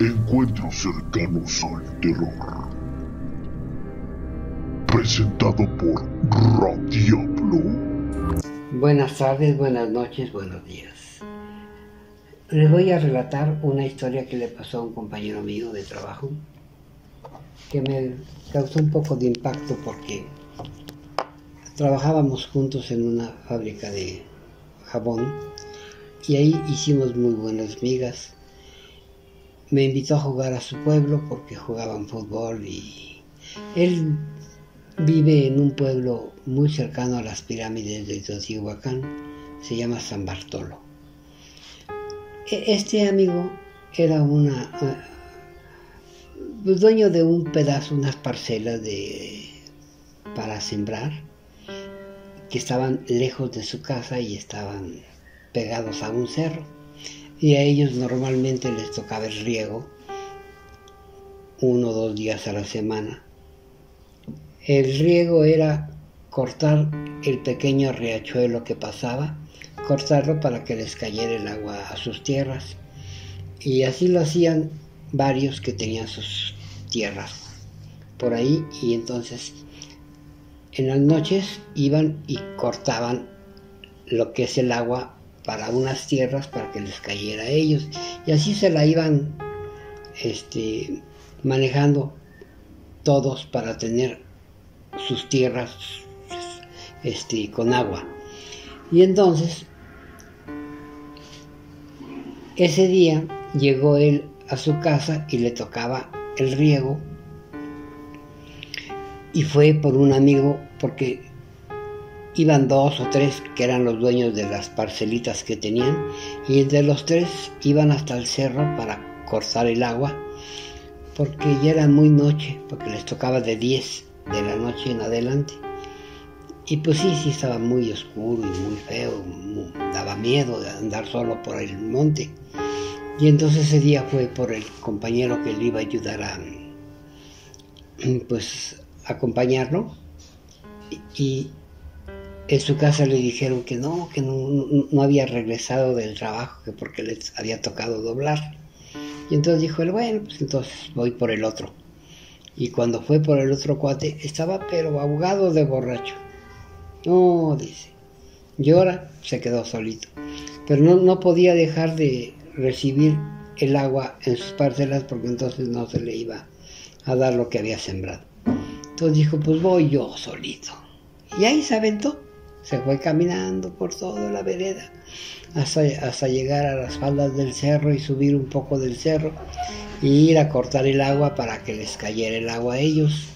Encuentros cercanos al terror. Presentado por Radiablo. Buenas tardes, buenas noches, buenos días. Les voy a relatar una historia que le pasó a un compañero mío de trabajo que me causó un poco de impacto porque trabajábamos juntos en una fábrica de jabón y ahí hicimos muy buenas migas me invitó a jugar a su pueblo porque jugaban fútbol y él vive en un pueblo muy cercano a las pirámides de Teotihuacán, se llama San Bartolo. E, este amigo era una uh, dueño de un pedazo, unas parcelas de para sembrar que estaban lejos de su casa y estaban pegados a un cerro y a ellos normalmente les tocaba el riego uno o dos días a la semana. El riego era cortar el pequeño riachuelo que pasaba, cortarlo para que les cayera el agua a sus tierras. Y así lo hacían varios que tenían sus tierras por ahí y entonces en las noches iban y cortaban lo que es el agua para unas tierras para que les cayera a ellos. Y así se la iban este, manejando todos para tener sus tierras este, con agua. Y entonces, ese día llegó él a su casa y le tocaba el riego. Y fue por un amigo, porque iban dos o tres que eran los dueños de las parcelitas que tenían y entre los tres iban hasta el cerro para cortar el agua porque ya era muy noche, porque les tocaba de 10 de la noche en adelante. Y pues sí, sí estaba muy oscuro y muy feo, daba miedo de andar solo por el monte. Y entonces ese día fue por el compañero que le iba a ayudar a pues acompañarlo y, en su casa le dijeron que no, que no, había regresado del trabajo, que porque les había tocado doblar. Y entonces dijo él, bueno, pues entonces voy por el otro. Y cuando fue por el otro cuate, estaba pero ahogado de borracho. No, dice. Llora, se quedó solito. Pero no, no podía dejar de recibir el agua en sus parcelas porque entonces no se le iba a dar lo que había sembrado. Entonces dijo, pues voy yo solito. Y ahí se aventó se fue caminando por toda la vereda hasta, llegar a las faldas del cerro y subir un poco del cerro y ir a cortar el agua para que les cayera el agua a ellos.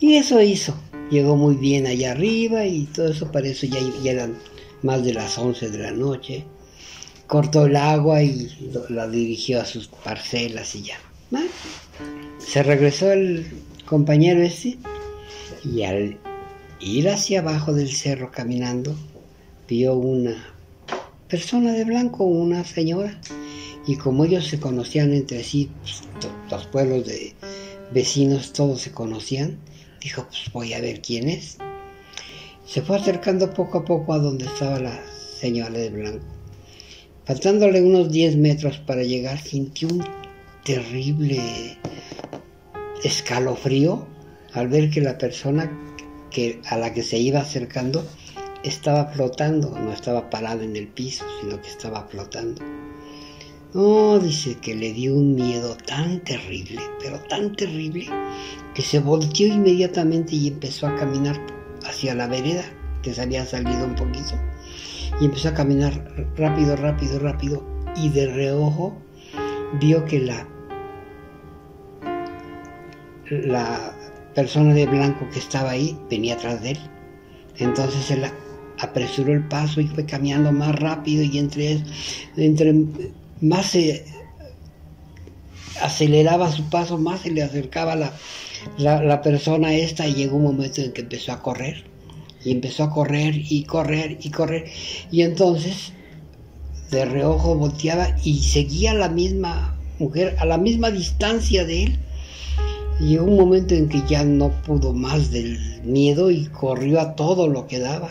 Y eso hizo. Llegó muy bien allá arriba y todo eso, para eso ya, eran más de las 11 de la noche. Cortó el agua y la dirigió a sus parcelas y ya. Se regresó el compañero ese y al ir hacia abajo del cerro caminando, vio una persona de blanco, una señora, y como ellos se conocían entre sí, pues, los pueblos de vecinos todos se conocían, dijo, pues voy a ver quién es. Se fue acercando poco a poco a donde estaba la señora de blanco. Faltándole unos 10 metros para llegar, sintió un terrible escalofrío al ver que la persona que a la que se iba acercando estaba flotando, no estaba parada en el piso, sino que estaba flotando. No, dice que le dio un miedo tan terrible, pero tan terrible, que se volteó inmediatamente y empezó a caminar hacia la vereda, que se había salido un poquito, y empezó a caminar rápido, rápido, rápido, y de reojo vio que la, la persona de blanco que estaba ahí venía atrás de él. Entonces él apresuró el paso y fue caminando más rápido y entre, entre más se aceleraba su paso, más se le acercaba la, la, persona esta y llegó un momento en que empezó a correr. Y empezó a correr y correr y correr. Y entonces de reojo volteaba y seguía la misma mujer a la misma distancia de él Llegó un momento en que ya no pudo más del miedo y corrió a todo lo que daba.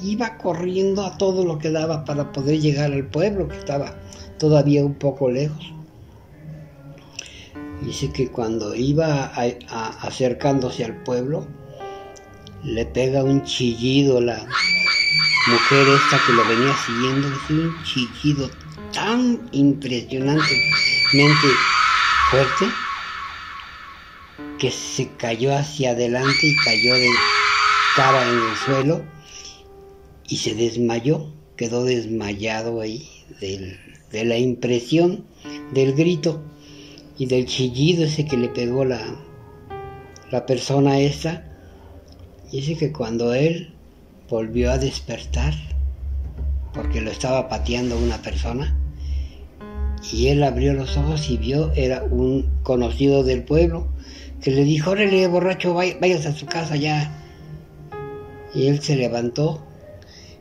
Iba corriendo a todo lo que daba para poder llegar al pueblo que estaba todavía un poco lejos. Dice que cuando iba acercándose al pueblo, le pega un chillido la mujer esta que lo venía siguiendo, un chillido tan impresionantemente fuerte que se cayó hacia adelante y cayó de cara en el suelo y se desmayó, quedó desmayado ahí de la impresión del grito y del chillido ese que le pegó la, la persona esa. Dice que cuando él volvió a despertar, porque lo estaba pateando una persona, y él abrió los ojos y vio, era un conocido del pueblo, que le dijo, órale, borracho, vayas a su casa ya. Y él se levantó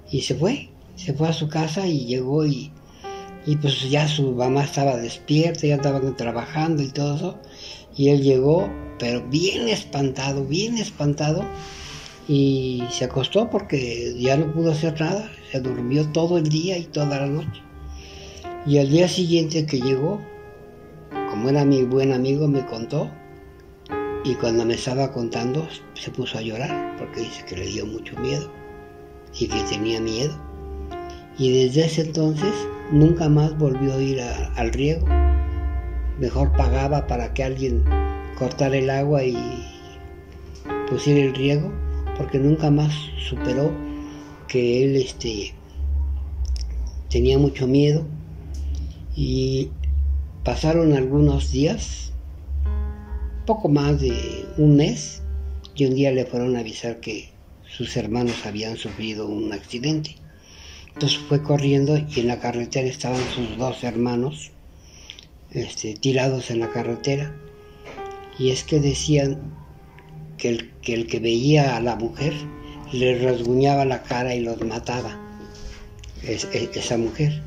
y se fue, se fue a su casa y llegó y, y pues ya su mamá estaba despierta, ya estaban trabajando y todo eso. Y él llegó, pero bien espantado, bien espantado, y se acostó porque ya no pudo hacer nada, se durmió todo el día y toda la noche. Y al día siguiente que llegó, como era mi buen amigo, me contó y cuando me estaba contando se puso a llorar porque dice que le dio mucho miedo y que tenía miedo. Y desde ese entonces nunca más volvió a ir al riego. Mejor pagaba para que alguien cortara el agua y pusiera el riego porque nunca más superó que él este, tenía mucho miedo y pasaron algunos días poco más de un mes y un día le fueron a avisar que sus hermanos habían sufrido un accidente. Entonces fue corriendo y en la carretera estaban sus dos hermanos este, tirados en la carretera. Y es que decían que el, que veía a la mujer le rasguñaba la cara y los mataba, esa mujer.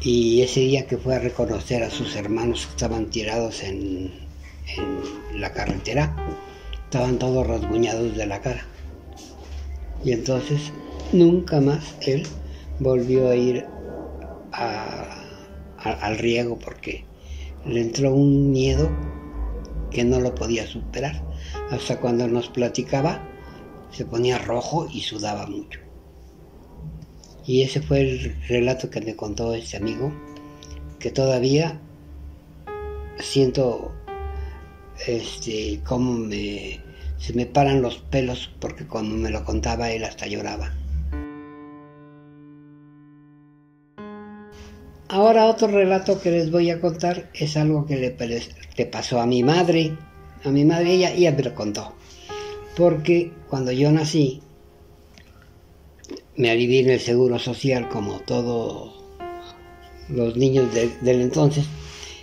Y ese día que fue a reconocer a sus hermanos que estaban tirados en, en la carretera, estaban todos rasguñados de la cara. Y entonces nunca más él volvió a ir al riego porque le entró un miedo que no lo podía superar. Hasta cuando nos platicaba se ponía rojo y sudaba mucho. Y ese fue el relato que me contó este amigo, que todavía siento este, cómo me, se me paran los pelos porque cuando me lo contaba él hasta lloraba. Ahora otro relato que les voy a contar es algo que le, pasó a mi madre. A mi madre ella, ella me lo contó. Porque cuando yo nací, me alivié en el seguro social como todos los niños del entonces.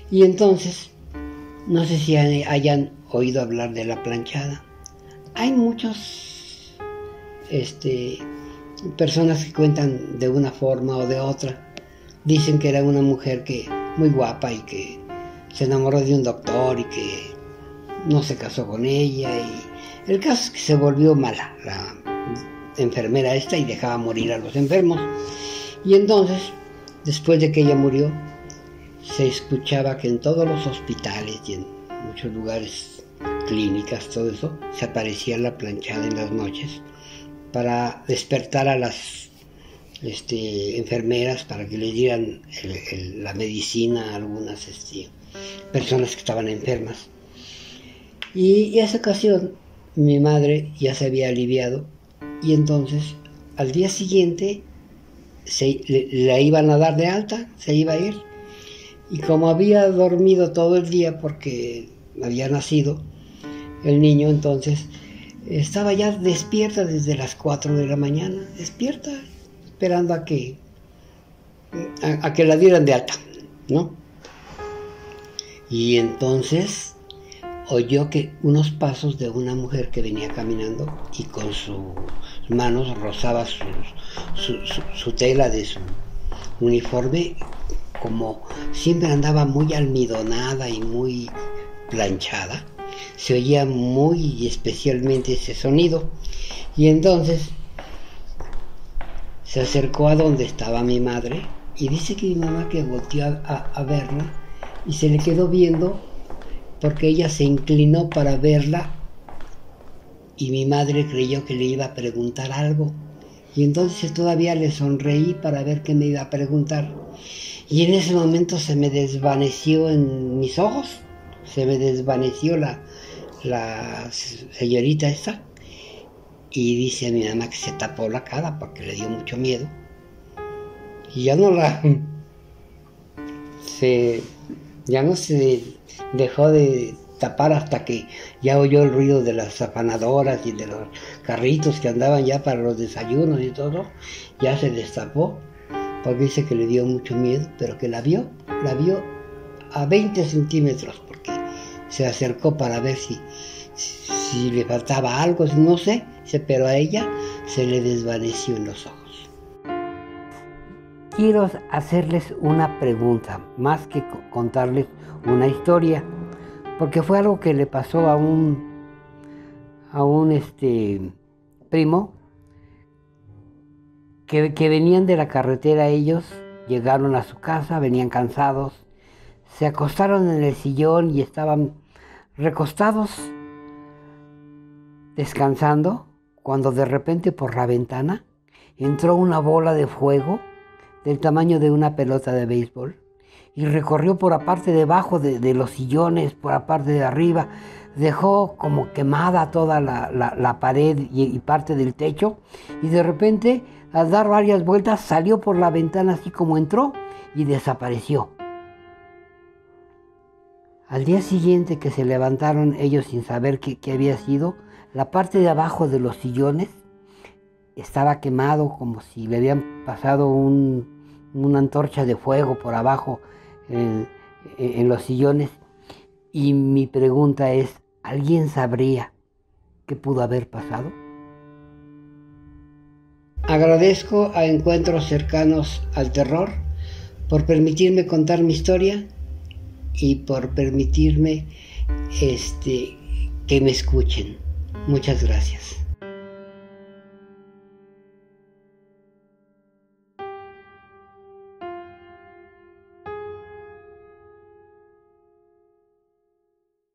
Y entonces no sé si hayan oído hablar de la planchada. Hay muchos este, personas que cuentan de una forma o de otra. Dicen que era una mujer que muy guapa y que se enamoró de un doctor y que no se casó con ella y el caso es que se volvió mala la enfermera esta y dejaba morir a los enfermos. Y entonces, después de que ella murió, se escuchaba que en todos los hospitales y en muchos lugares, clínicas, todo eso, se aparecía la planchada en las noches para despertar a las este, enfermeras para que le dieran la medicina a algunas este, personas que estaban enfermas. Y, esa ocasión mi madre ya se había aliviado y entonces al día siguiente se, la iban a dar de alta, se iba a ir y como había dormido todo el día porque había nacido el niño, entonces estaba ya despierta desde las 4 de la mañana, despierta, esperando a que, a, que la dieran de alta, ¿no? Y entonces oyó que unos pasos de una mujer que venía caminando y con sus manos rozaba su tela de su uniforme como siempre andaba muy almidonada y muy planchada, se oía muy especialmente ese sonido. Y entonces se acercó a donde estaba mi madre y dice que mi mamá que volteó a, verla y se le quedó viendo porque ella se inclinó para verla y mi madre creyó que le iba a preguntar algo. Y entonces todavía le sonreí para ver qué me iba a preguntar. Y en ese momento se me desvaneció en mis ojos, se me desvaneció la, la señorita esta. Y dice a mi mamá que se tapó la cara porque le dio mucho miedo. Y ya no la... Se, ya no se dejó de tapar hasta que ya oyó el ruido de las zapanadoras y de los carritos que andaban ya para los desayunos y todo, ya se destapó, dice que le dio mucho miedo, pero que la vio, la vio a 20 centímetros, porque se acercó para ver si, si le faltaba algo, no sé, pero a ella se le desvaneció en los ojos. Quiero hacerles una pregunta, más que contarles una historia porque fue algo que le pasó a un, a un este, primo que, venían de la carretera ellos, llegaron a su casa, venían cansados, se acostaron en el sillón y estaban recostados descansando cuando de repente por la ventana entró una bola de fuego del tamaño de una pelota de béisbol y recorrió por la parte de abajo de, los sillones, por la parte de arriba, dejó como quemada toda la, pared y, parte del techo y de repente al dar varias vueltas salió por la ventana así como entró y desapareció. Al día siguiente que se levantaron ellos sin saber qué, había sido, la parte de abajo de los sillones estaba quemado como si le habían pasado una antorcha de fuego por abajo en, los sillones. Y mi pregunta es, ¿alguien sabría qué pudo haber pasado? Agradezco a Encuentros Cercanos al Terror por permitirme contar mi historia y por permitirme este, que me escuchen. Muchas gracias.